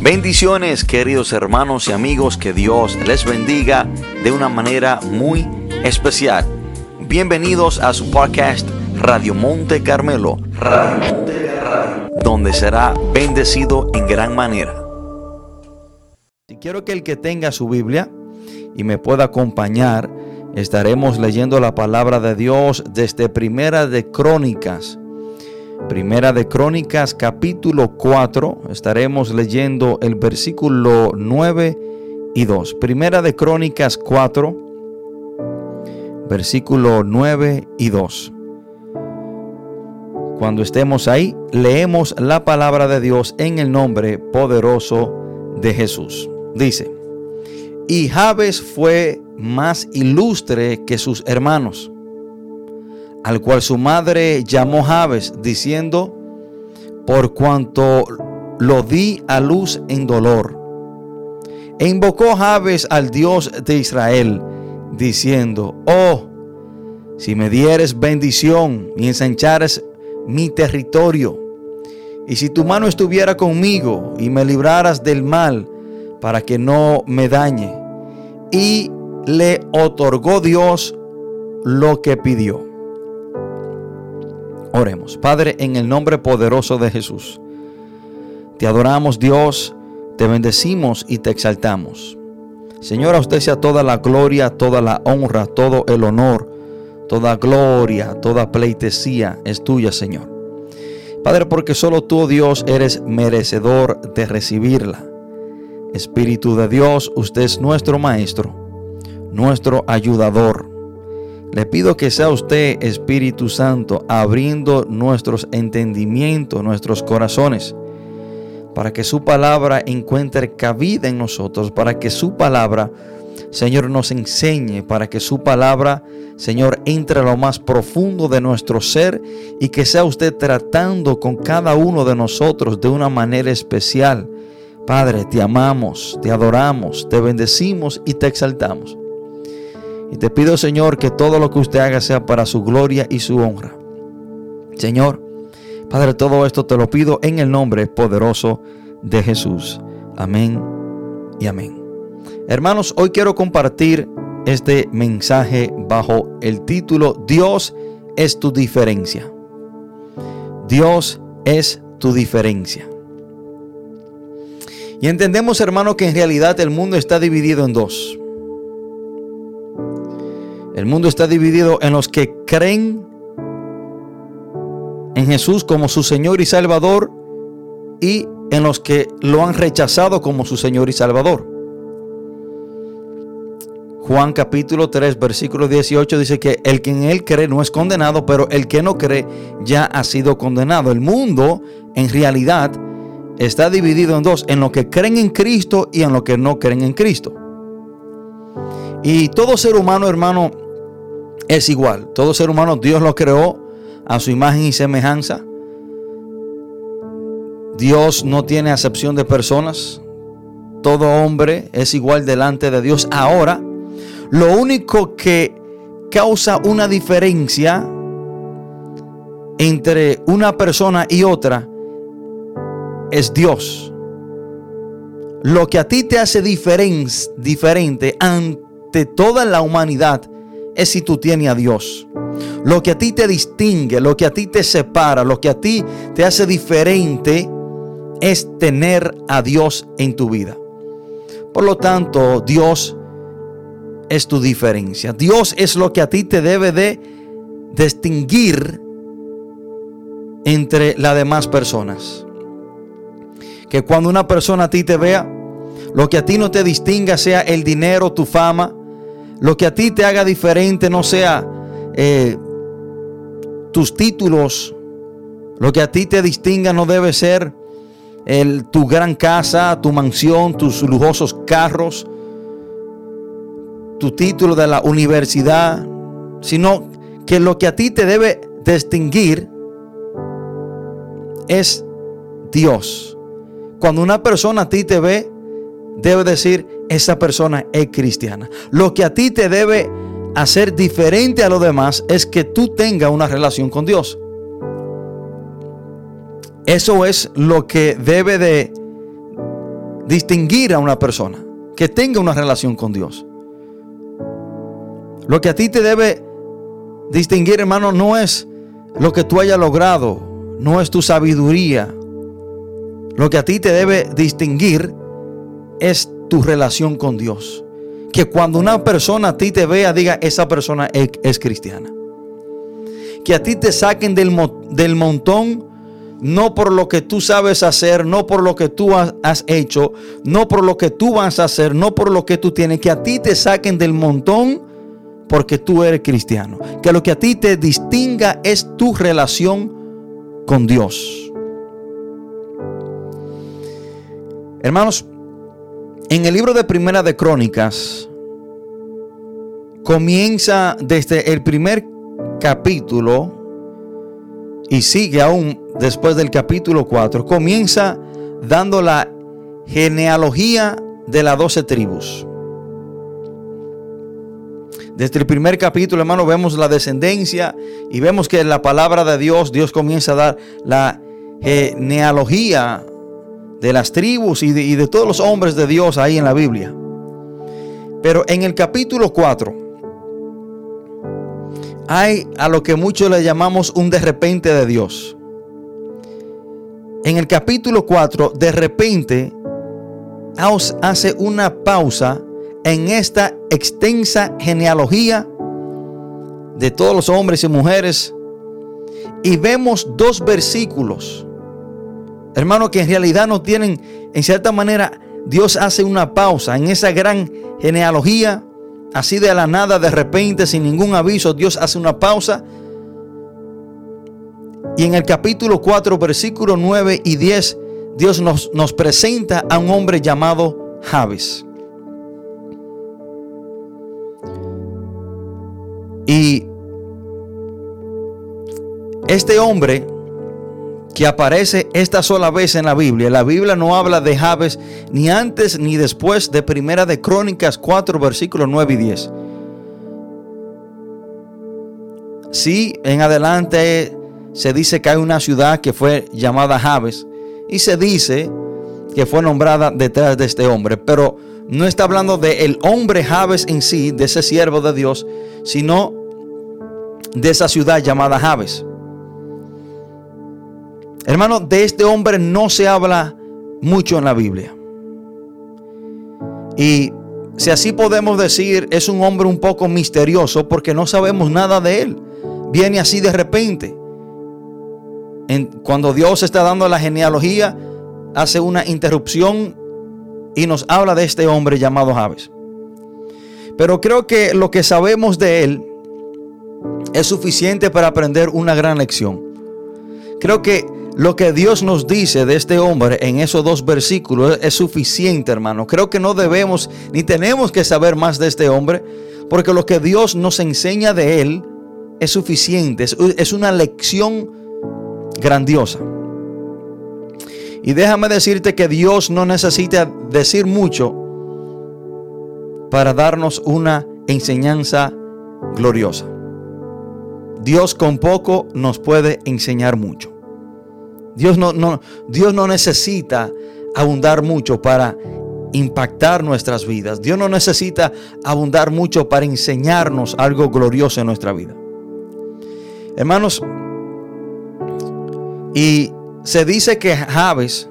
Bendiciones queridos hermanos y amigos, que Dios les bendiga de una manera muy especial. Bienvenidos a su podcast Radio Monte Carmelo, donde será bendecido en gran manera. Si quiero que el que tenga su Biblia y me pueda acompañar, estaremos leyendo la palabra de Dios desde Primera de Crónicas Primera de Crónicas capítulo 4, estaremos leyendo el versículo 9 y 2. Primera de Crónicas 4, versículo 9 y 2. Cuando estemos ahí, leemos la palabra de Dios en el nombre poderoso de Jesús. Dice, y Jabes fue más ilustre que sus hermanos al cual su madre llamó Jabes, diciendo, por cuanto lo di a luz en dolor. E invocó Jabes al Dios de Israel, diciendo, oh, si me dieres bendición y ensanchares mi territorio, y si tu mano estuviera conmigo y me libraras del mal, para que no me dañe. Y le otorgó Dios lo que pidió. Oremos. Padre, en el nombre poderoso de Jesús, te adoramos Dios, te bendecimos y te exaltamos. Señor, a usted sea toda la gloria, toda la honra, todo el honor, toda gloria, toda pleitesía es tuya, Señor. Padre, porque solo tú, Dios, eres merecedor de recibirla. Espíritu de Dios, usted es nuestro Maestro, nuestro ayudador le pido que sea usted, Espíritu Santo, abriendo nuestros entendimientos, nuestros corazones, para que su palabra encuentre cabida en nosotros, para que su palabra, Señor, nos enseñe, para que su palabra, Señor, entre a lo más profundo de nuestro ser y que sea usted tratando con cada uno de nosotros de una manera especial. Padre, te amamos, te adoramos, te bendecimos y te exaltamos. Y te pido, Señor, que todo lo que usted haga sea para su gloria y su honra. Señor, Padre, todo esto te lo pido en el nombre poderoso de Jesús. Amén y amén. Hermanos, hoy quiero compartir este mensaje bajo el título Dios es tu diferencia. Dios es tu diferencia. Y entendemos, hermano, que en realidad el mundo está dividido en dos. El mundo está dividido en los que creen en Jesús como su Señor y Salvador y en los que lo han rechazado como su Señor y Salvador. Juan capítulo 3 versículo 18 dice que el que en él cree no es condenado, pero el que no cree ya ha sido condenado. El mundo en realidad está dividido en dos, en los que creen en Cristo y en los que no creen en Cristo. Y todo ser humano, hermano, es igual. Todo ser humano Dios lo creó a su imagen y semejanza. Dios no tiene acepción de personas. Todo hombre es igual delante de Dios. Ahora, lo único que causa una diferencia entre una persona y otra es Dios. Lo que a ti te hace diferente ante toda la humanidad es si tú tienes a Dios. Lo que a ti te distingue, lo que a ti te separa, lo que a ti te hace diferente es tener a Dios en tu vida. Por lo tanto, Dios es tu diferencia. Dios es lo que a ti te debe de distinguir entre las demás personas. Que cuando una persona a ti te vea, lo que a ti no te distinga sea el dinero, tu fama, lo que a ti te haga diferente no sea eh, tus títulos. Lo que a ti te distinga no debe ser tu gran casa, tu mansión, tus lujosos carros, tu título de la universidad, sino que lo que a ti te debe distinguir es Dios. Cuando una persona a ti te ve, debe decir, esa persona es cristiana. Lo que a ti te debe hacer diferente a los demás es que tú tengas una relación con Dios. Eso es lo que debe de distinguir a una persona que tenga una relación con Dios. Lo que a ti te debe distinguir, hermano, no es lo que tú hayas logrado, no es tu sabiduría. Lo que a ti te debe distinguir es tu relación con Dios. Que cuando una persona a ti te vea, diga, esa persona es, cristiana. Que a ti te saquen del, del montón no por lo que tú sabes hacer, no por lo que tú has hecho, no por lo que tú vas a hacer, no por lo que tú tienes, que a ti te saquen del montón porque tú eres cristiano. Que lo que a ti te distinga es tu relación con Dios. Hermanos, en el libro de Primera de Crónicas comienza desde el primer capítulo y sigue aún después del capítulo 4, comienza dando la genealogía de las doce tribus. Desde el primer capítulo, hermano, vemos la descendencia y vemos que en la palabra de Dios, Dios comienza a dar la genealogía de las tribus y de, todos los hombres de Dios ahí en la Biblia. Pero en el capítulo 4, hay a lo que muchos le llamamos un de repente de Dios. En el capítulo 4, de repente, hace una pausa en esta extensa genealogía de todos los hombres y mujeres y vemos dos versículos, hermanos, que en realidad no tienen, en cierta manera, Dios hace una pausa en esa gran genealogía así de la nada, de repente, sin ningún aviso, Dios hace una pausa. Y en el capítulo 4, versículo 9 y 10, Dios nos, nos presenta a un hombre llamado Javes. Y este hombre que aparece esta sola vez en la Biblia. La Biblia no habla de Jabes ni antes ni después de Primera de Crónicas 4, versículos 9 y 10. Sí, en adelante se dice que hay una ciudad que fue llamada Jabes y se dice que fue nombrada detrás de este hombre, pero no está hablando de el hombre Jabes en sí, de ese siervo de Dios, sino de esa ciudad llamada Jabes. Hermano, de este hombre no se habla mucho en la Biblia. Y si así podemos decir, es un hombre un poco misterioso porque no sabemos nada de él. Viene así de repente. cuando Dios está dando la genealogía, hace una interrupción y nos habla de este hombre llamado Javes. Pero creo que lo que sabemos de él es suficiente para aprender una gran lección. Creo que lo que Dios nos dice de este hombre en esos dos versículos es suficiente, hermano. Creo que no debemos ni tenemos que saber más de este hombre, porque lo que Dios nos enseña de él es suficiente, es, una lección grandiosa. Y déjame decirte que Dios no necesita decir mucho para darnos una enseñanza gloriosa. Dios con poco nos puede enseñar mucho. Dios no, no, Dios no necesita abundar mucho para impactar nuestras vidas. Dios no necesita abundar mucho para enseñarnos algo glorioso en nuestra vida. Hermanos, y se dice que Javes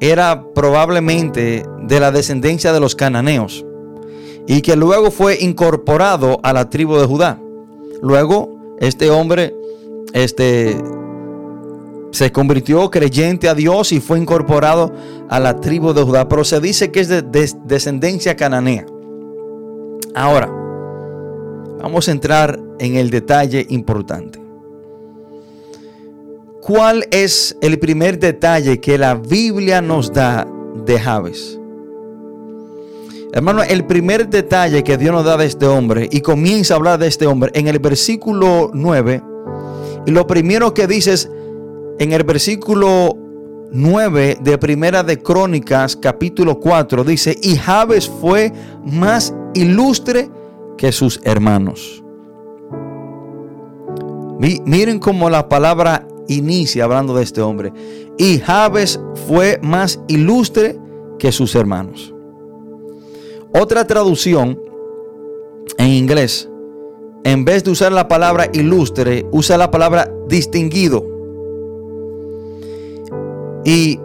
era probablemente de la descendencia de los cananeos y que luego fue incorporado a la tribu de Judá. Luego, este hombre este, se convirtió creyente a Dios y fue incorporado a la tribu de Judá, pero se dice que es de, descendencia cananea. Ahora, vamos a entrar en el detalle importante. ¿Cuál es el primer detalle que la Biblia nos da de Javes? Hermano, el primer detalle que Dios nos da de este hombre y comienza a hablar de este hombre en el versículo 9, y lo primero que dice es, en el versículo 9 de Primera de Crónicas, capítulo 4, dice, y Jabes fue más ilustre que sus hermanos. Miren cómo la palabra inicia hablando de este hombre. Y Jabes fue más ilustre que sus hermanos. Otra traducción en inglés, en vez de usar la palabra ilustre, usa la palabra distinguido. Y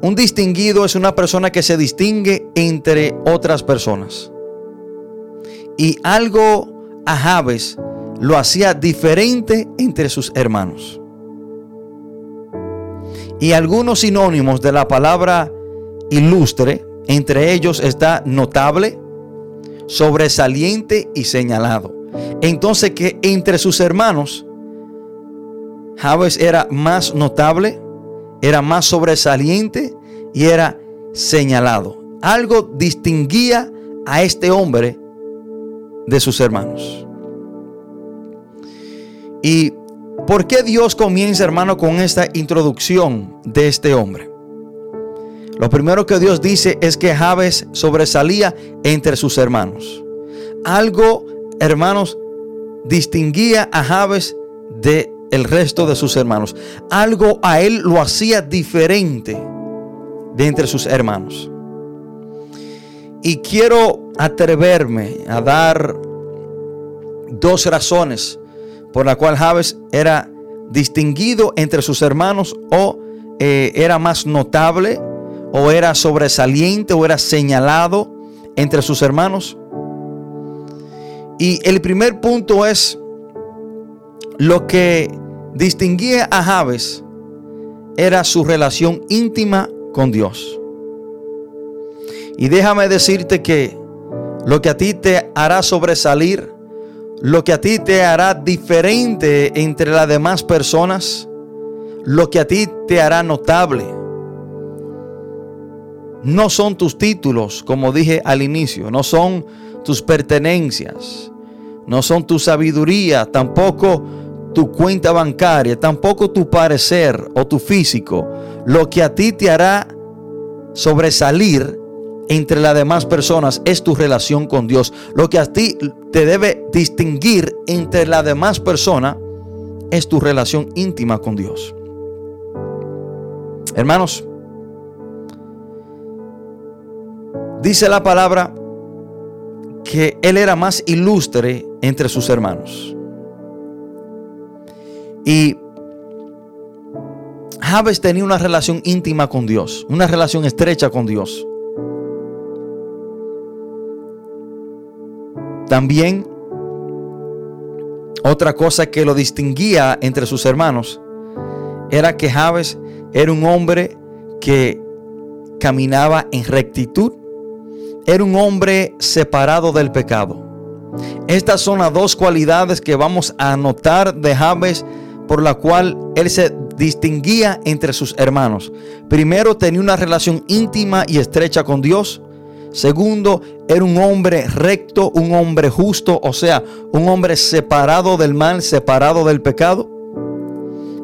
un distinguido es una persona que se distingue entre otras personas. Y algo a Javes lo hacía diferente entre sus hermanos. Y algunos sinónimos de la palabra ilustre, entre ellos está notable, sobresaliente y señalado. Entonces que entre sus hermanos, Javes era más notable, era más sobresaliente y era señalado. Algo distinguía a este hombre de sus hermanos. ¿Y por qué Dios comienza, hermano, con esta introducción de este hombre? Lo primero que Dios dice es que Javes sobresalía entre sus hermanos. Algo, hermanos, distinguía a Javes de el resto de sus hermanos. Algo a él lo hacía diferente de entre sus hermanos. Y quiero atreverme a dar dos razones por la cual Javes era distinguido entre sus hermanos o eh, era más notable o era sobresaliente o era señalado entre sus hermanos. Y el primer punto es lo que distinguía a Javes era su relación íntima con Dios. Y déjame decirte que lo que a ti te hará sobresalir, lo que a ti te hará diferente entre las demás personas, lo que a ti te hará notable, no son tus títulos, como dije al inicio, no son tus pertenencias, no son tu sabiduría, tampoco tu cuenta bancaria, tampoco tu parecer o tu físico. Lo que a ti te hará sobresalir entre las demás personas es tu relación con Dios. Lo que a ti te debe distinguir entre las demás personas es tu relación íntima con Dios. Hermanos, dice la palabra que él era más ilustre entre sus hermanos. Y Javes tenía una relación íntima con Dios, una relación estrecha con Dios. También otra cosa que lo distinguía entre sus hermanos era que Javes era un hombre que caminaba en rectitud, era un hombre separado del pecado. Estas son las dos cualidades que vamos a notar de Javes por la cual él se distinguía entre sus hermanos. Primero tenía una relación íntima y estrecha con Dios. Segundo, era un hombre recto, un hombre justo, o sea, un hombre separado del mal, separado del pecado.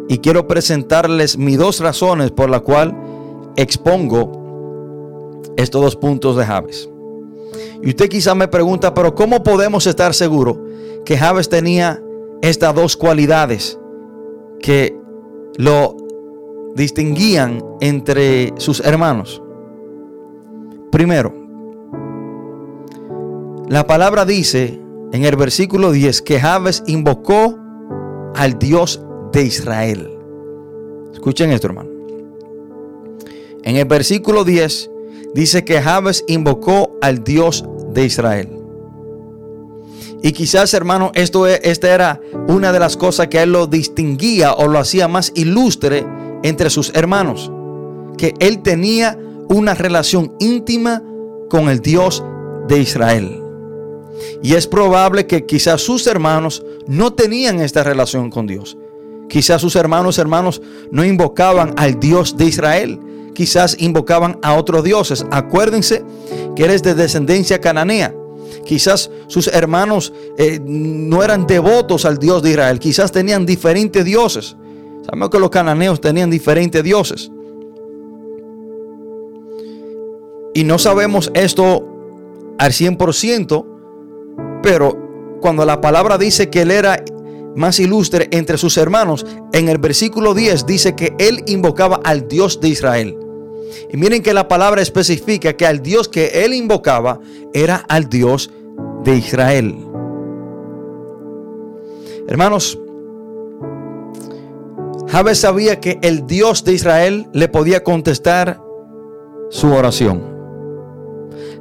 Y quiero presentarles mis dos razones por la cual expongo estos dos puntos de Javes. Y usted quizá me pregunta, pero ¿cómo podemos estar seguros que Javes tenía estas dos cualidades que lo distinguían entre sus hermanos? Primero, la palabra dice en el versículo 10 que Javes invocó al Dios de Israel. Escuchen esto, hermano. En el versículo 10 dice que Javes invocó al Dios de Israel. Y quizás, hermano, esto e, esta era una de las cosas que él lo distinguía o lo hacía más ilustre entre sus hermanos. Que él tenía una relación íntima con el Dios de Israel. Y es probable que quizás sus hermanos no tenían esta relación con Dios. Quizás sus hermanos, hermanos, no invocaban al Dios de Israel. Quizás invocaban a otros dioses. Acuérdense que eres de descendencia cananea. Quizás sus hermanos eh, no eran devotos al Dios de Israel. Quizás tenían diferentes dioses. Sabemos que los cananeos tenían diferentes dioses. Y no sabemos esto al 100%, pero cuando la palabra dice que él era más ilustre entre sus hermanos, en el versículo 10 dice que él invocaba al Dios de Israel. Y miren que la palabra especifica que al Dios que él invocaba era al Dios de Israel. Hermanos, Jabes sabía que el Dios de Israel le podía contestar su oración.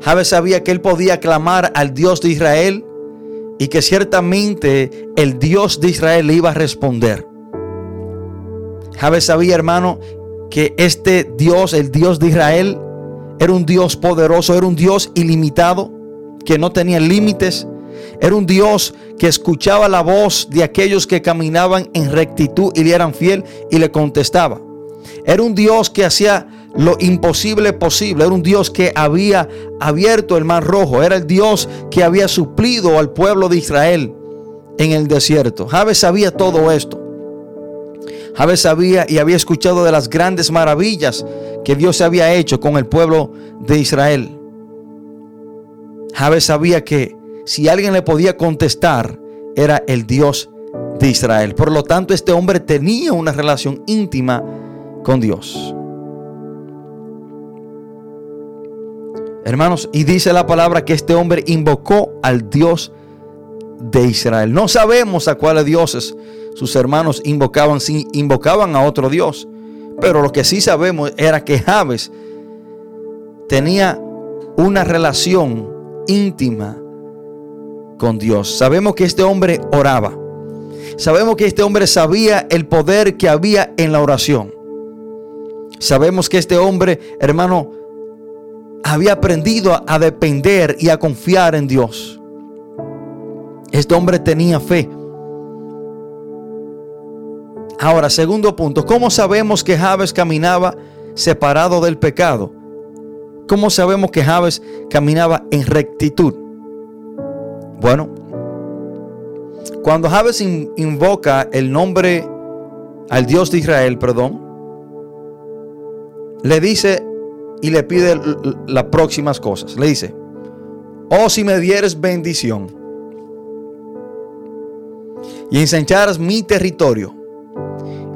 Jabes sabía que él podía clamar al Dios de Israel y que ciertamente el Dios de Israel le iba a responder. Jabes sabía, hermano, que este Dios, el Dios de Israel, era un Dios poderoso, era un Dios ilimitado, que no tenía límites. Era un Dios que escuchaba la voz de aquellos que caminaban en rectitud y le eran fiel y le contestaba. Era un Dios que hacía lo imposible posible. Era un Dios que había abierto el mar rojo. Era el Dios que había suplido al pueblo de Israel en el desierto. Jabes sabía todo esto. Jabes sabía y había escuchado de las grandes maravillas que Dios había hecho con el pueblo de Israel. Jabes sabía que si alguien le podía contestar, era el Dios de Israel. Por lo tanto, este hombre tenía una relación íntima con Dios. Hermanos, y dice la palabra que este hombre invocó al Dios de Israel. No sabemos a cuáles dioses sus hermanos invocaban, invocaban a otro Dios. Pero lo que sí sabemos era que Jabes tenía una relación íntima con Dios. Sabemos que este hombre oraba. Sabemos que este hombre sabía el poder que había en la oración. Sabemos que este hombre, hermano, había aprendido a, depender y a confiar en Dios. Este hombre tenía fe. Ahora, segundo punto, ¿cómo sabemos que Javes caminaba separado del pecado? ¿Cómo sabemos que Javes caminaba en rectitud? Bueno, cuando Javes invoca el nombre al Dios de Israel, perdón, le dice y le pide las próximas cosas. Le dice, oh si me dieres bendición y ensancharas mi territorio,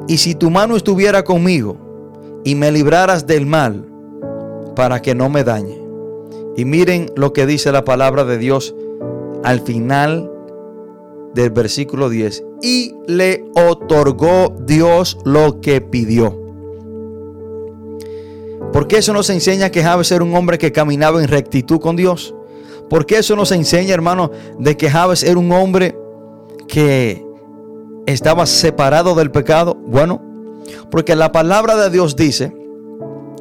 y si tu mano estuviera conmigo y me libraras del mal, para que no me dañe. Y miren lo que dice la palabra de Dios al final del versículo 10. Y le otorgó Dios lo que pidió. ¿Por qué eso nos enseña que Jabes era un hombre que caminaba en rectitud con Dios? ¿Por qué eso nos enseña, hermano, de que Jabes era un hombre que estaba separado del pecado? Bueno, porque la palabra de Dios dice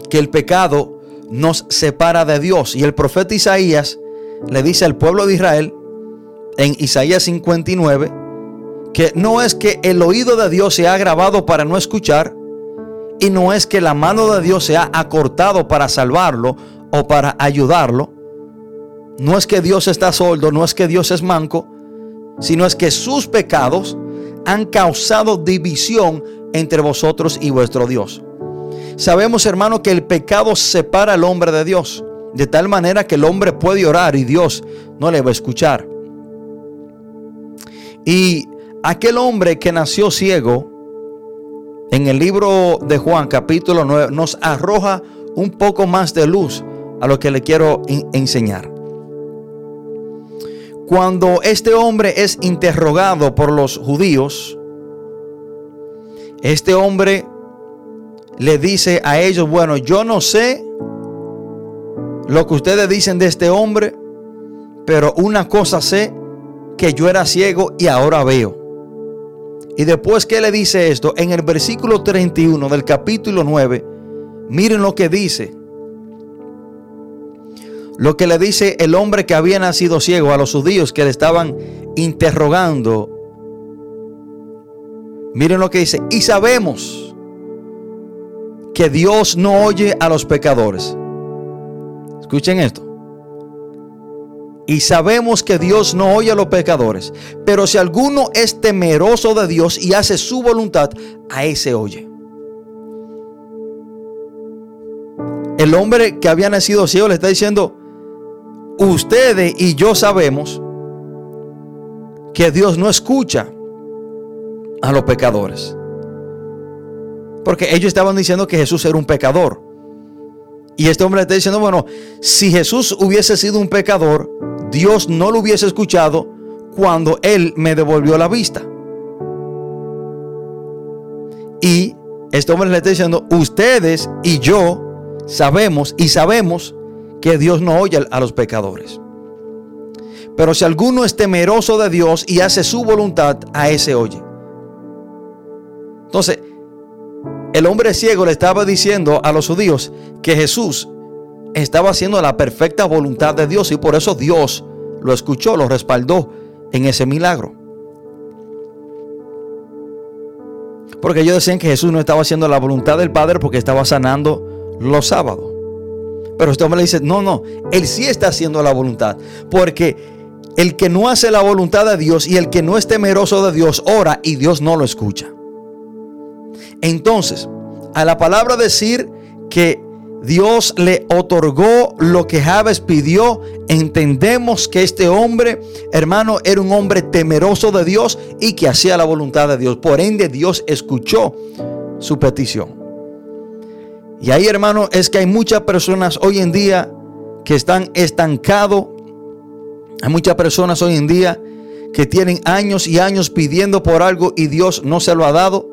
que el pecado nos separa de Dios. Y el profeta Isaías le dice al pueblo de Israel en Isaías 59 que no es que el oído de Dios se ha grabado para no escuchar, y no es que la mano de Dios se ha acortado para salvarlo o para ayudarlo. No es que Dios está sordo, no es que Dios es manco, sino es que sus pecados han causado división entre vosotros y vuestro Dios. Sabemos, hermano, que el pecado separa al hombre de Dios, de tal manera que el hombre puede orar y Dios no le va a escuchar. Y aquel hombre que nació ciego, en el libro de Juan capítulo 9 nos arroja un poco más de luz a lo que le quiero enseñar. Cuando este hombre es interrogado por los judíos, este hombre le dice a ellos, bueno, yo no sé lo que ustedes dicen de este hombre, pero una cosa sé, que yo era ciego y ahora veo. Y después que le dice esto, en el versículo 31 del capítulo 9, miren lo que dice. Lo que le dice el hombre que había nacido ciego a los judíos que le estaban interrogando. Miren lo que dice. Y sabemos que Dios no oye a los pecadores. Escuchen esto. Y sabemos que Dios no oye a los pecadores. Pero si alguno es temeroso de Dios y hace su voluntad, a ese oye. El hombre que había nacido ciego le está diciendo, ustedes y yo sabemos que Dios no escucha a los pecadores. Porque ellos estaban diciendo que Jesús era un pecador. Y este hombre le está diciendo, bueno, si Jesús hubiese sido un pecador, Dios no lo hubiese escuchado cuando Él me devolvió la vista. Y este hombre le está diciendo, ustedes y yo sabemos y sabemos que Dios no oye a los pecadores. Pero si alguno es temeroso de Dios y hace su voluntad, a ese oye. Entonces, el hombre ciego le estaba diciendo a los judíos que Jesús estaba haciendo la perfecta voluntad de Dios y por eso Dios lo escuchó, lo respaldó en ese milagro. Porque ellos decían que Jesús no estaba haciendo la voluntad del Padre porque estaba sanando los sábados. Pero este hombre le dice, no, no, él sí está haciendo la voluntad. Porque el que no hace la voluntad de Dios y el que no es temeroso de Dios ora y Dios no lo escucha. Entonces, a la palabra decir que Dios le otorgó lo que Javes pidió. Entendemos que este hombre, hermano, era un hombre temeroso de Dios y que hacía la voluntad de Dios. Por ende, Dios escuchó su petición. Y ahí, hermano, es que hay muchas personas hoy en día que están estancados. Hay muchas personas hoy en día que tienen años y años pidiendo por algo y Dios no se lo ha dado.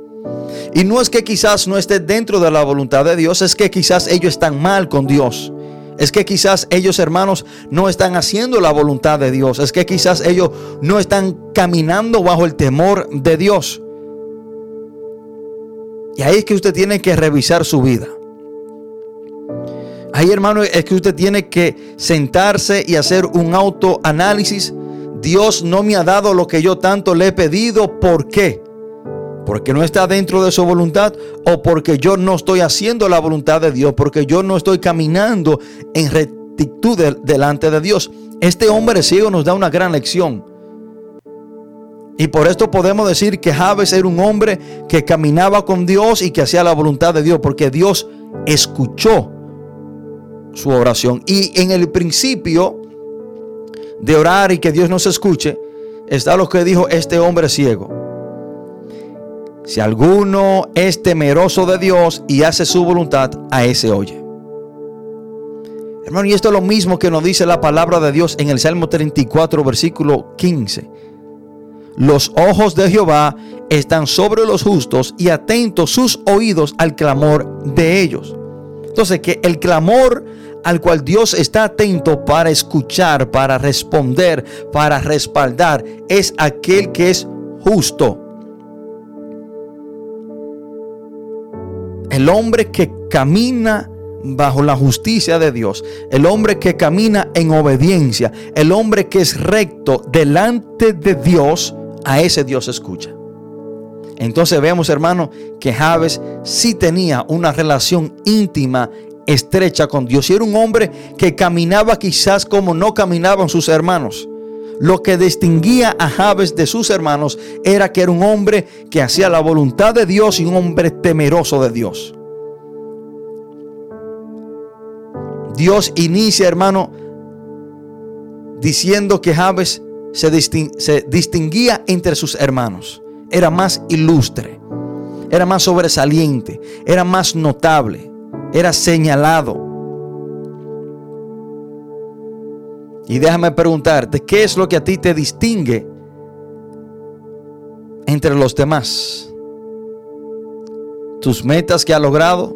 Y no es que quizás no esté dentro de la voluntad de Dios, es que quizás ellos están mal con Dios. Es que quizás ellos hermanos no están haciendo la voluntad de Dios. Es que quizás ellos no están caminando bajo el temor de Dios. Y ahí es que usted tiene que revisar su vida. Ahí hermano es que usted tiene que sentarse y hacer un autoanálisis. Dios no me ha dado lo que yo tanto le he pedido. ¿Por qué? porque no está dentro de su voluntad o porque yo no estoy haciendo la voluntad de Dios, porque yo no estoy caminando en rectitud delante de Dios. Este hombre ciego nos da una gran lección. Y por esto podemos decir que Javes era un hombre que caminaba con Dios y que hacía la voluntad de Dios, porque Dios escuchó su oración. Y en el principio de orar y que Dios nos escuche, está lo que dijo este hombre ciego. Si alguno es temeroso de Dios y hace su voluntad, a ese oye. Hermano, y esto es lo mismo que nos dice la palabra de Dios en el Salmo 34, versículo 15. Los ojos de Jehová están sobre los justos y atentos sus oídos al clamor de ellos. Entonces, que el clamor al cual Dios está atento para escuchar, para responder, para respaldar, es aquel que es justo. El hombre que camina bajo la justicia de Dios, el hombre que camina en obediencia, el hombre que es recto delante de Dios, a ese Dios escucha. Entonces vemos, hermano, que Javes sí tenía una relación íntima, estrecha con Dios. Y era un hombre que caminaba quizás como no caminaban sus hermanos. Lo que distinguía a Javes de sus hermanos era que era un hombre que hacía la voluntad de Dios y un hombre temeroso de Dios. Dios inicia, hermano, diciendo que Javes se, distinguía entre sus hermanos. Era más ilustre, era más sobresaliente, era más notable, era señalado. Y déjame preguntarte, ¿qué es lo que a ti te distingue entre los demás? ¿Tus metas que has logrado?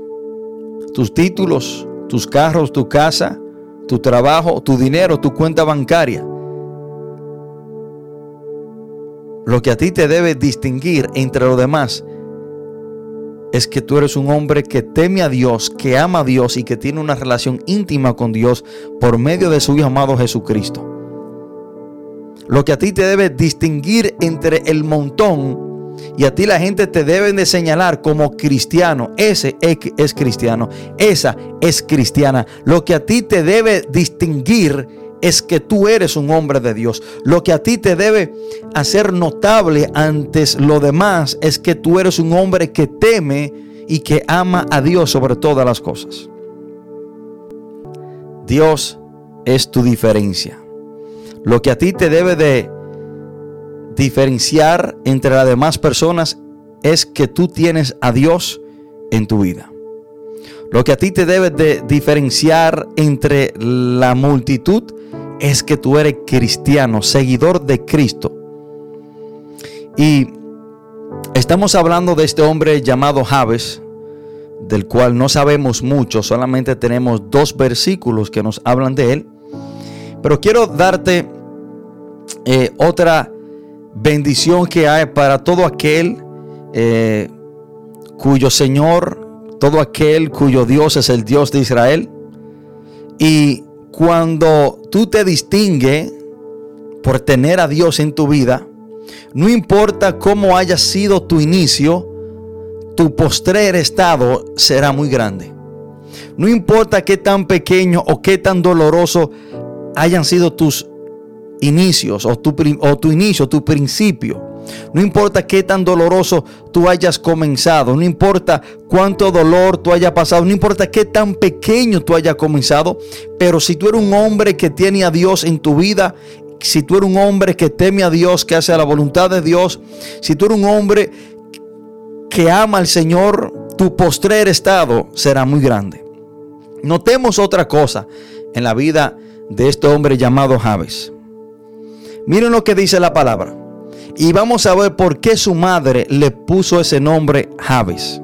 ¿Tus títulos? ¿Tus carros? ¿Tu casa? ¿Tu trabajo? ¿Tu dinero? ¿Tu cuenta bancaria? Lo que a ti te debe distinguir entre los demás es que tú eres un hombre que teme a Dios, que ama a Dios y que tiene una relación íntima con Dios por medio de su Hijo amado Jesucristo. Lo que a ti te debe distinguir entre el montón y a ti la gente te debe de señalar como cristiano. Ese es cristiano. Esa es cristiana. Lo que a ti te debe distinguir es que tú eres un hombre de Dios. Lo que a ti te debe hacer notable antes lo demás es que tú eres un hombre que teme y que ama a Dios sobre todas las cosas. Dios es tu diferencia. Lo que a ti te debe de diferenciar entre las demás personas es que tú tienes a Dios en tu vida. Lo que a ti te debe de diferenciar entre la multitud es que tú eres cristiano, seguidor de Cristo. Y estamos hablando de este hombre llamado Javes, del cual no sabemos mucho, solamente tenemos dos versículos que nos hablan de él. Pero quiero darte eh, otra bendición que hay para todo aquel eh, cuyo Señor, todo aquel cuyo Dios es el Dios de Israel. Y cuando tú te distingues por tener a Dios en tu vida, no importa cómo haya sido tu inicio, tu postrer estado será muy grande. No importa qué tan pequeño o qué tan doloroso hayan sido tus inicios o tu, o tu inicio, tu principio. No importa qué tan doloroso tú hayas comenzado, no importa cuánto dolor tú hayas pasado, no importa qué tan pequeño tú hayas comenzado, pero si tú eres un hombre que tiene a Dios en tu vida, si tú eres un hombre que teme a Dios, que hace la voluntad de Dios, si tú eres un hombre que ama al Señor, tu postrer estado será muy grande. Notemos otra cosa en la vida de este hombre llamado Javes. Miren lo que dice la palabra. Y vamos a ver por qué su madre le puso ese nombre Javes.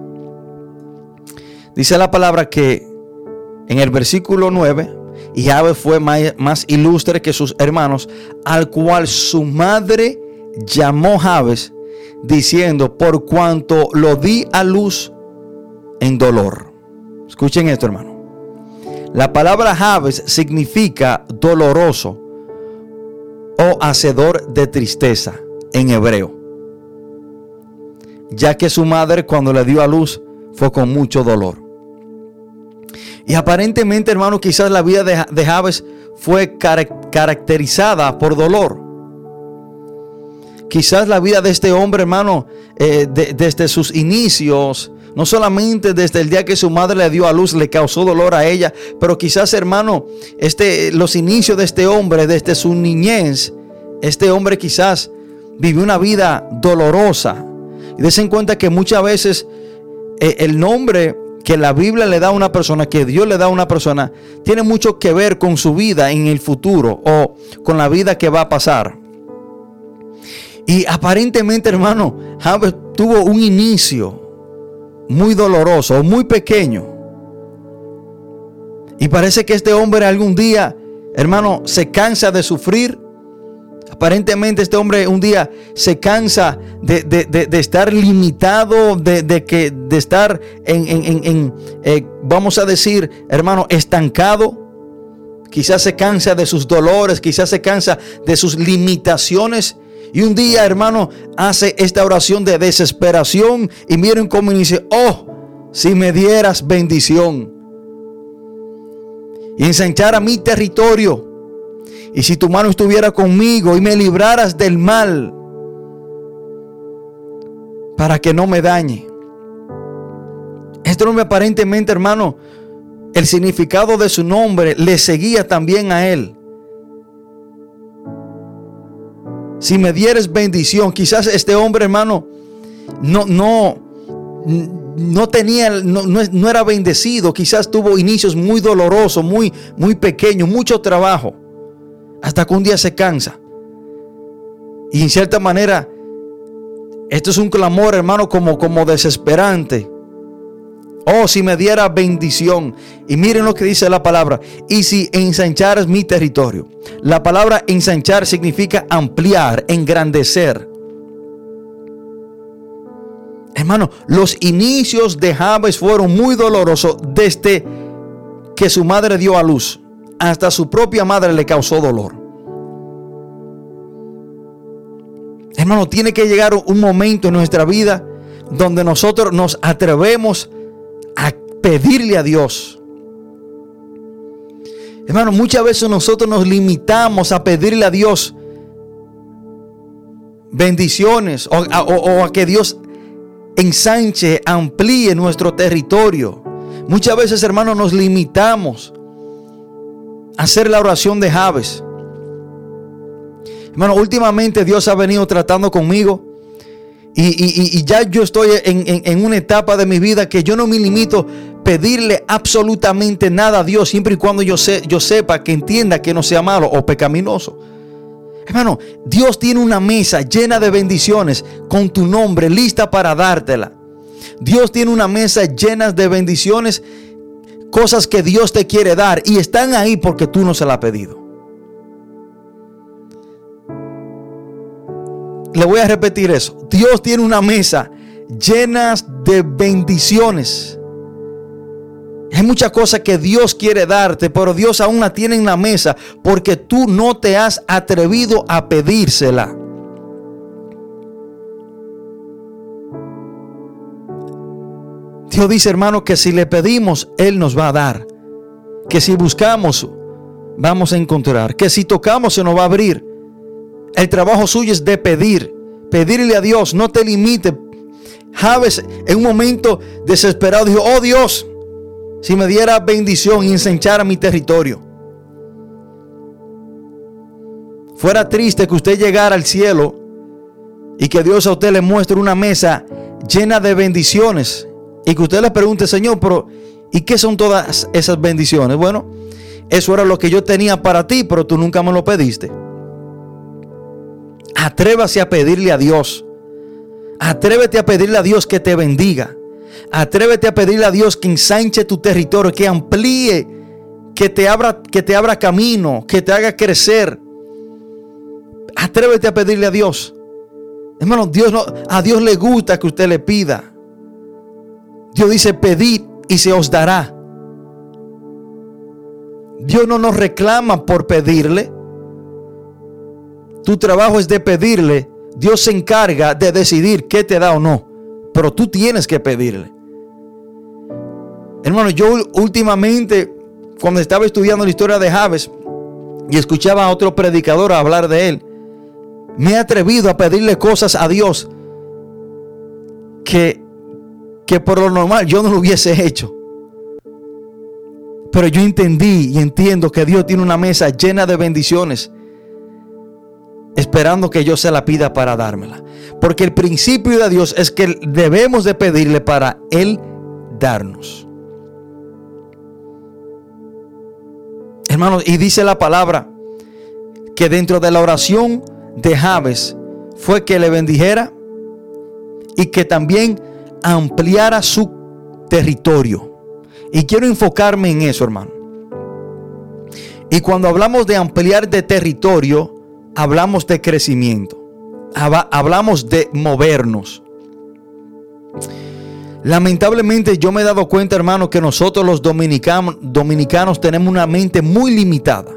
Dice la palabra que en el versículo 9, y fue más, ilustre que sus hermanos, al cual su madre llamó Javes, diciendo, por cuanto lo di a luz en dolor. Escuchen esto, hermano. La palabra Javes significa doloroso o hacedor de tristeza en hebreo. Ya que su madre cuando le dio a luz fue con mucho dolor. Y aparentemente, hermano, quizás la vida de, de fue caracterizada por dolor. Quizás la vida de este hombre, hermano, eh, desde sus inicios, no solamente desde el día que su madre le dio a luz le causó dolor a ella, pero quizás, hermano, este, los inicios de este hombre, desde su niñez, este hombre quizás vivió una vida dolorosa. Y des en cuenta que muchas veces eh, el nombre que la Biblia le da a una persona, que Dios le da a una persona, tiene mucho que ver con su vida en el futuro o con la vida que va a pasar. Y aparentemente, hermano, Javes tuvo un inicio muy doloroso, muy pequeño. Y parece que este hombre algún día, hermano, se cansa de sufrir Aparentemente este hombre un día se cansa de, estar limitado, de, que, de estar en, eh, vamos a decir, hermano, estancado. Quizás se cansa de sus dolores, quizás se cansa de sus limitaciones. Y un día, hermano, hace esta oración de desesperación y miren cómo dice, oh, si me dieras bendición y ensanchara mi territorio y si tu mano estuviera conmigo y me libraras del mal, para que no me dañe. Este nombre aparentemente, hermano, el significado de su nombre le seguía también a él. Si me dieres bendición, quizás este hombre, hermano, no, no, no tenía, no, no, era bendecido, quizás tuvo inicios muy dolorosos, muy, muy pequeños, mucho trabajo hasta que un día se cansa. Y en cierta manera, esto es un clamor, hermano, como, como desesperante. Oh, si me diera bendición. Y miren lo que dice la palabra. Y si ensancharas mi territorio. La palabra ensanchar significa ampliar, engrandecer. Hermano, los inicios de Jabes fueron muy dolorosos desde que su madre dio a luz hasta su propia madre le causó dolor. Hermano, tiene que llegar un momento en nuestra vida donde nosotros nos atrevemos a pedirle a Dios. Hermano, muchas veces nosotros nos limitamos a pedirle a Dios bendiciones o, a que Dios ensanche, amplíe nuestro territorio. Muchas veces, hermano, nos limitamos hacer la oración de Javes. Hermano, últimamente Dios ha venido tratando conmigo. Y, ya yo estoy en, una etapa de mi vida que yo no me limito pedirle absolutamente nada a Dios siempre y cuando yo, yo sepa que entienda que no sea malo o pecaminoso. Hermano, Dios tiene una mesa llena de bendiciones con tu nombre lista para dártela. Dios tiene una mesa llena de bendiciones, cosas que Dios te quiere dar y están ahí porque tú no se la has pedido. Le voy a repetir eso. Dios tiene una mesa llena de bendiciones. Hay muchas cosas que Dios quiere darte, pero Dios aún la tiene en la mesa porque tú no te has atrevido a pedírsela. Dios dice, hermano, que si le pedimos, Él nos va a dar. Que si buscamos, vamos a encontrar. Que si tocamos, se nos va a abrir. El trabajo suyo es de pedir. Pedirle a Dios, no te limite. Javes en un momento desesperado dijo, oh Dios, si me diera bendición y ensanchara mi territorio. Fuera triste que usted llegara al cielo y que Dios a usted le muestre una mesa llena de bendiciones y que usted le pregunte, Señor, pero ¿y qué son todas esas bendiciones? Bueno, eso era lo que yo tenía para ti, pero tú nunca me lo pediste. Atrévase a pedirle a Dios. Atrévete a pedirle a Dios que te bendiga. Atrévete a pedirle a Dios que ensanche tu territorio, que amplíe, que te abra, que te abra camino, que te haga crecer. Atrévete a pedirle a Dios. Hermano, Dios no, a Dios le gusta que usted le pida. Dios dice, pedid y se os dará. Dios no nos reclama por pedirle. Tu trabajo es de pedirle. Dios se encarga de decidir qué te da o no. Pero tú tienes que pedirle. Hermano, yo últimamente, cuando estaba estudiando la historia de Javes y escuchaba a otro predicador hablar de él, me he atrevido a pedirle cosas a Dios que que por lo normal yo no lo hubiese hecho. Pero yo entendí y entiendo que Dios tiene una mesa llena de bendiciones, esperando que yo se la pida para dármela. Porque el principio de Dios es que debemos de pedirle para Él darnos. Hermanos, y dice la palabra que dentro de la oración de Javes fue que le bendijera y que también ampliara su territorio. Y quiero enfocarme en eso, hermano. Y cuando hablamos de ampliar de territorio, hablamos de crecimiento. Hablamos de movernos. Lamentablemente yo me he dado cuenta, hermano, que nosotros los dominicanos, tenemos una mente muy limitada.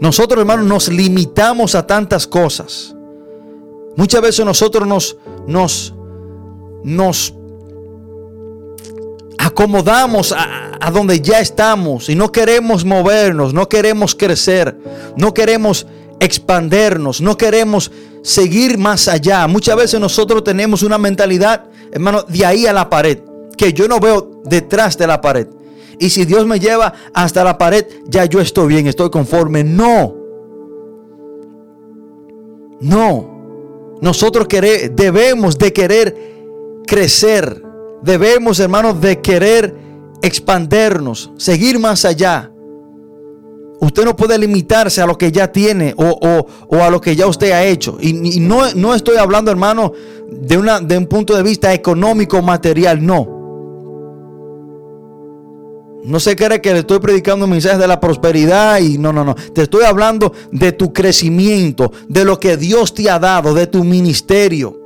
Nosotros, hermano, nos limitamos a tantas cosas. Muchas veces nosotros nos, nos, nos acomodamos a, donde ya estamos y no queremos movernos, no queremos crecer, no queremos expandernos, no queremos seguir más allá. Muchas veces nosotros tenemos una mentalidad, hermano, de ahí a la pared, que yo no veo detrás de la pared. Y si Dios me lleva hasta la pared, ya yo estoy bien, estoy conforme. No. No. Nosotros debemos de querer crecer. Debemos, hermanos, de querer expandernos, seguir más allá. Usted no puede limitarse a lo que ya tiene o, a lo que ya usted ha hecho. Y, no, no, estoy hablando, hermano, de, una, de un punto de vista económico, material, no. No se cree que le estoy predicando mensajes de la prosperidad y no, no, no. Te estoy hablando de tu crecimiento, de lo que Dios te ha dado, de tu ministerio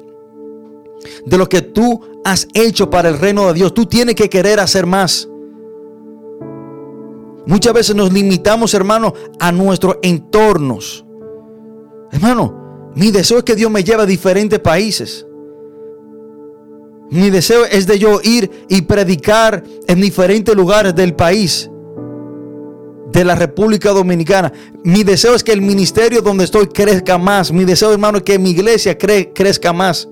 de lo que tú has hecho para el reino de Dios. Tú tienes que querer hacer más. Muchas veces nos limitamos, hermano, a nuestros entornos. Hermano, mi deseo es que Dios me lleve a diferentes países. Mi deseo es de yo ir y predicar en diferentes lugares del país, de la República Dominicana. Mi deseo es que el ministerio donde estoy crezca más. Mi deseo, hermano, es que mi iglesia crezca más.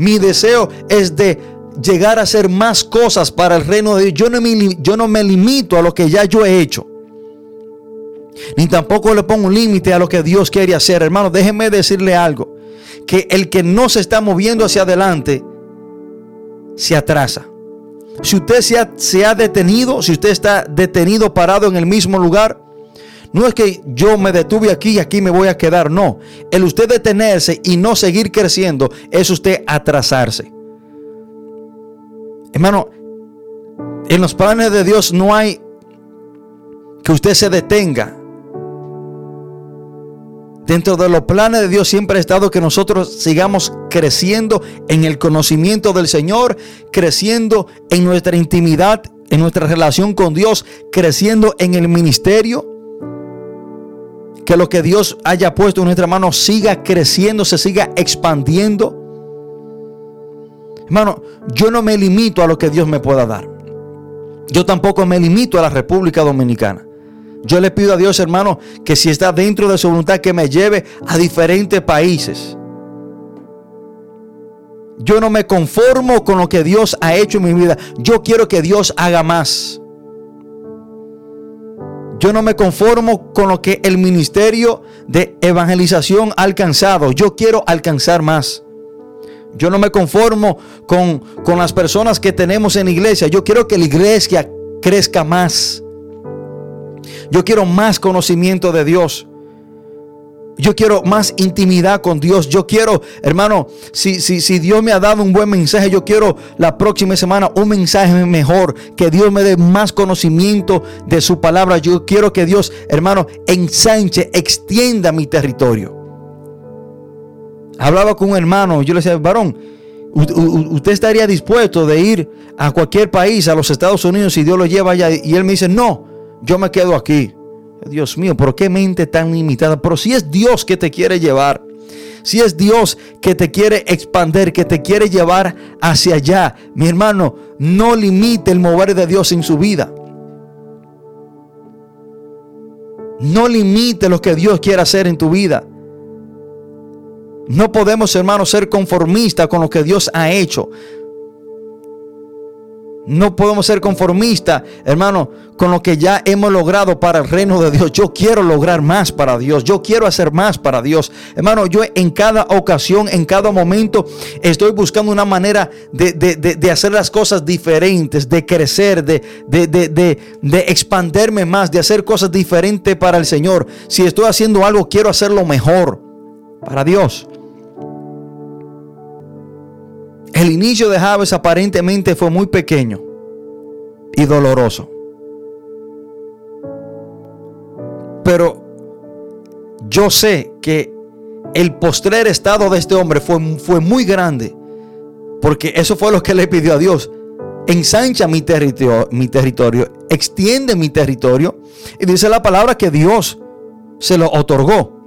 Mi deseo es de llegar a hacer más cosas para el reino de Dios. Yo no, me, limito a lo que ya yo he hecho. Ni tampoco le pongo un límite a lo que Dios quiere hacer. Hermano, déjeme decirle algo. Que el que no se está moviendo hacia adelante, se atrasa. si usted se ha detenido, si usted está detenido, parado en el mismo lugar, no es que yo me detuve aquí y aquí me voy a quedar. No. El usted detenerse y no seguir creciendo es usted atrasarse. Hermano, en los planes de Dios no hay que usted se detenga. Dentro de los planes de Dios siempre ha estado que nosotros sigamos creciendo en el conocimiento del Señor, creciendo en nuestra intimidad, en nuestra relación con Dios, creciendo en el ministerio. Que lo que Dios haya puesto en nuestra mano siga creciendo, se siga expandiendo. Hermano, yo no me limito a lo que Dios me pueda dar. Yo tampoco me limito a la República Dominicana. Yo le pido a Dios, hermano, que si está dentro de su voluntad, que me lleve a diferentes países. Yo no me conformo con lo que Dios ha hecho en mi vida. Yo quiero que Dios haga más. Yo no me conformo con lo que el ministerio de evangelización ha alcanzado. Yo quiero alcanzar más. Yo no me conformo con, con las personas que tenemos en la iglesia. Yo quiero que la iglesia crezca más. Yo quiero más conocimiento de Dios. Yo quiero más intimidad con Dios. Yo quiero, hermano, si, si, si Dios me ha dado un buen mensaje, yo quiero la próxima semana un mensaje mejor. Que Dios me dé más conocimiento de su palabra. Yo quiero que Dios, hermano, ensanche, extienda mi territorio. Hablaba con un hermano, yo le decía, varón, usted estaría dispuesto de ir a cualquier país, a los Estados Unidos, si Dios lo lleva allá. Y él me dice, no, yo me quedo aquí. Dios mío, ¿por qué mente tan limitada? Pero si es Dios que te quiere llevar, si es Dios que te quiere expandir, que te quiere llevar hacia allá, mi hermano, no limite el mover de Dios en su vida. No limite lo que Dios quiere hacer en tu vida. No podemos, hermano, ser conformistas con lo que Dios ha hecho. No podemos ser conformistas, hermano, con lo que ya hemos logrado para el reino de Dios. Yo quiero lograr más para Dios. Yo quiero hacer más para Dios. Hermano, yo en cada ocasión, en cada momento, estoy buscando una manera de, hacer las cosas diferentes, de crecer, de, de expanderme más, de hacer cosas diferentes para el Señor. Si estoy haciendo algo, quiero hacerlo mejor para Dios. El inicio de Javes aparentemente fue muy pequeño y doloroso. Pero yo sé que el postrer estado de este hombre fue, fue muy grande. Porque eso fue lo que le pidió a Dios. Ensancha mi territorio, extiende mi territorio. Y dice la palabra que Dios se lo otorgó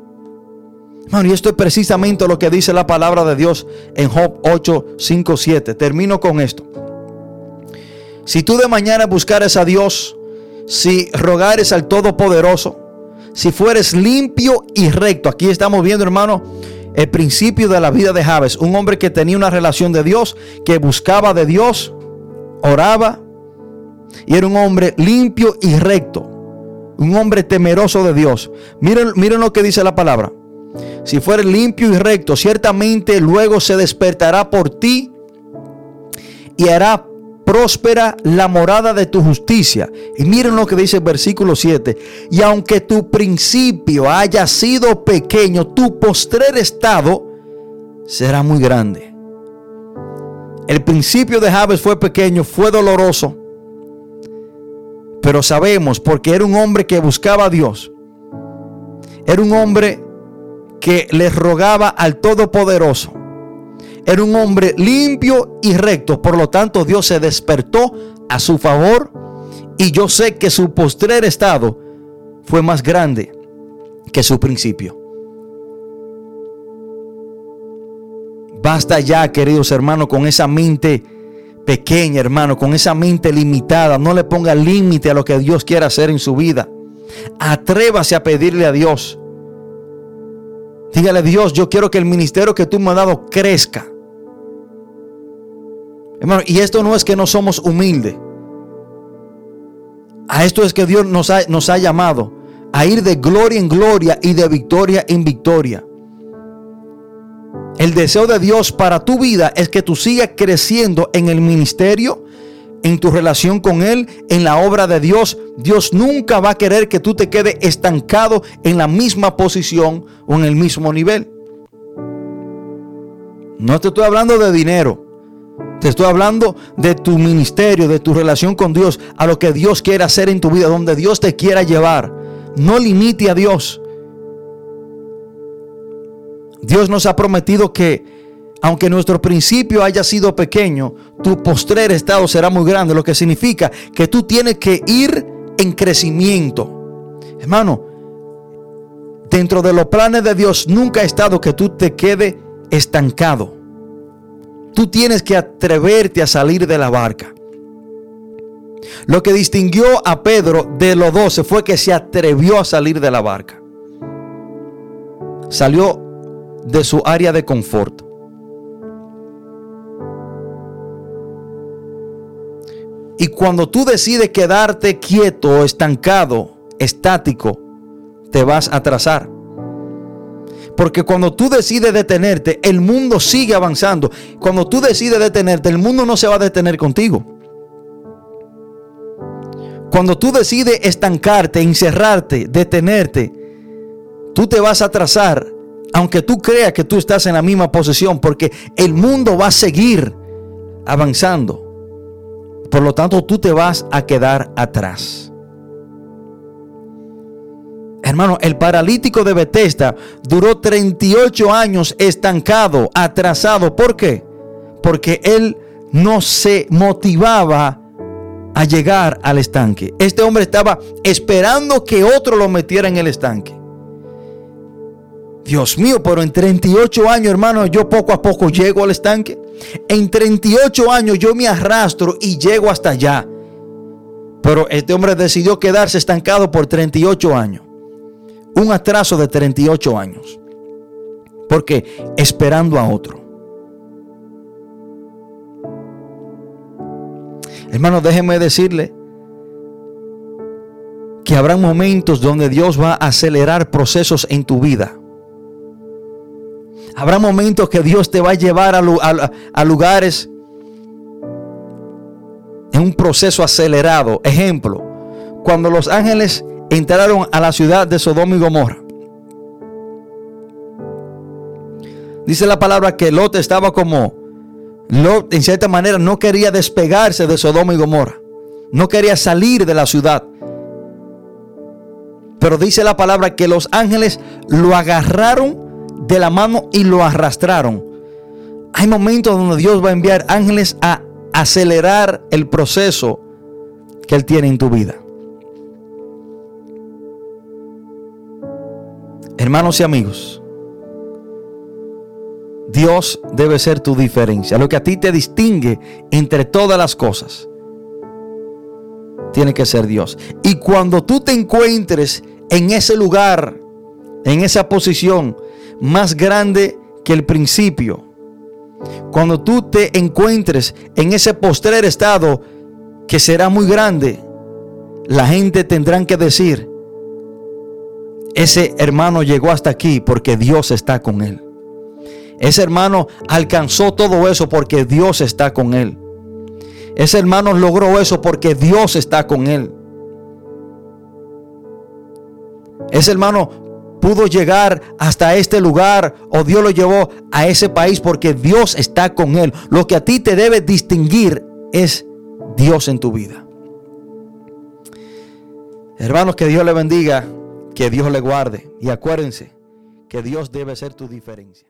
y esto es precisamente lo que dice la palabra de Dios en Job 8, 5, 7. Termino con esto. Si tú de mañana buscares a Dios, si rogares al Todopoderoso, si fueres limpio y recto, aquí estamos viendo, hermano, el principio de la vida de Javes, un hombre que tenía una relación de Dios, que buscaba de Dios, oraba, y era un hombre limpio y recto, un hombre temeroso de Dios. Miren, miren lo que dice la palabra si fuere limpio y recto, ciertamente luego se despertará por ti y hará próspera la morada de tu justicia. Y miren lo que dice el versículo 7. Y aunque tu principio haya sido pequeño, tu postrer estado será muy grande. El principio de Javes fue pequeño, fue doloroso. Pero sabemos, porque era un hombre que buscaba a Dios. Era un hombre que le rogaba al Todopoderoso. Era un hombre limpio y recto, por lo tanto Dios se despertó a su favor y yo sé que su postrer estado fue más grande que su principio. Basta ya, queridos hermanos, con esa mente pequeña, hermano, con esa mente limitada. No le ponga límite a lo que Dios quiera hacer en su vida. Atrévase a pedirle a Dios Dígale, Dios, yo quiero que el ministerio que tú me has dado crezca. Hermano, y esto no es que no somos humildes. A esto es que Dios nos ha, nos ha llamado a ir de gloria en gloria y de victoria en victoria. El deseo de Dios para tu vida es que tú sigas creciendo en el ministerio, en tu relación con Él, en la obra de Dios, Dios nunca va a querer que tú te quedes estancado en la misma posición o en el mismo nivel. No te estoy hablando de dinero. Te estoy hablando de tu ministerio, de tu relación con Dios, a lo que Dios quiere hacer en tu vida, donde Dios te quiera llevar. No limite a Dios. Dios nos ha prometido que aunque nuestro principio haya sido pequeño, tu postrer estado será muy grande, lo que significa que tú tienes que ir en crecimiento. Hermano, dentro de los planes de Dios nunca ha estado que tú te quedes estancado. Tú tienes que atreverte a salir de la barca. Lo que distinguió a Pedro de los doce fue que se atrevió a salir de la barca. Salió de su área de confort. Y cuando tú decides quedarte quieto estancado, estático, te vas a atrasar. Porque cuando tú decides detenerte, el mundo sigue avanzando. Cuando tú decides detenerte, el mundo no se va a detener contigo. Cuando tú decides estancarte, encerrarte, detenerte, tú te vas a atrasar, aunque tú creas que tú estás en la misma posición, porque el mundo va a seguir avanzando. Por lo tanto, tú te vas a quedar atrás. Hermano, el paralítico de Bethesda duró 38 años estancado, atrasado. ¿Por qué? Porque él no se motivaba a llegar al estanque. Este hombre estaba esperando que otro lo metiera en el estanque. Dios mío, pero en 38 años, hermano, yo poco a poco llego al estanque. En 38 años yo me arrastro y llego hasta allá. Pero este hombre decidió quedarse estancado por 38 años. Un atraso de 38 años. Porque esperando a otro. Hermano, déjeme decirle que habrá momentos donde Dios va a acelerar procesos en tu vida. Habrá momentos que Dios te va a llevar a, lugares en un proceso acelerado. Ejemplo, cuando los ángeles entraron a la ciudad de Sodoma y Gomorra. Dice la palabra que Lot estaba como, Lot en cierta manera no quería despegarse de Sodoma y Gomorra. No quería salir de la ciudad. Pero dice la palabra que los ángeles lo agarraron de la mano y lo arrastraron. Hay momentos donde Dios va a enviar ángeles a acelerar el proceso que Él tiene en tu vida. Hermanos y amigos, Dios debe ser tu diferencia. Lo que a ti te distingue entre todas las cosas, tiene que ser Dios. Y cuando tú te encuentres en ese lugar, en esa posición, más grande que el principio. Cuando tú te encuentres en ese postrer estado que será muy grande, la gente tendrá que decir, ese hermano llegó hasta aquí porque Dios está con él. Ese hermano alcanzó todo eso porque Dios está con él. Ese hermano logró eso porque Dios está con él. Ese hermano pudo llegar hasta este lugar o Dios lo llevó a ese país porque Dios está con él. Lo que a ti te debe distinguir es Dios en tu vida. Hermanos, que Dios le bendiga, que Dios le guarde y acuérdense que Dios debe ser tu diferencia.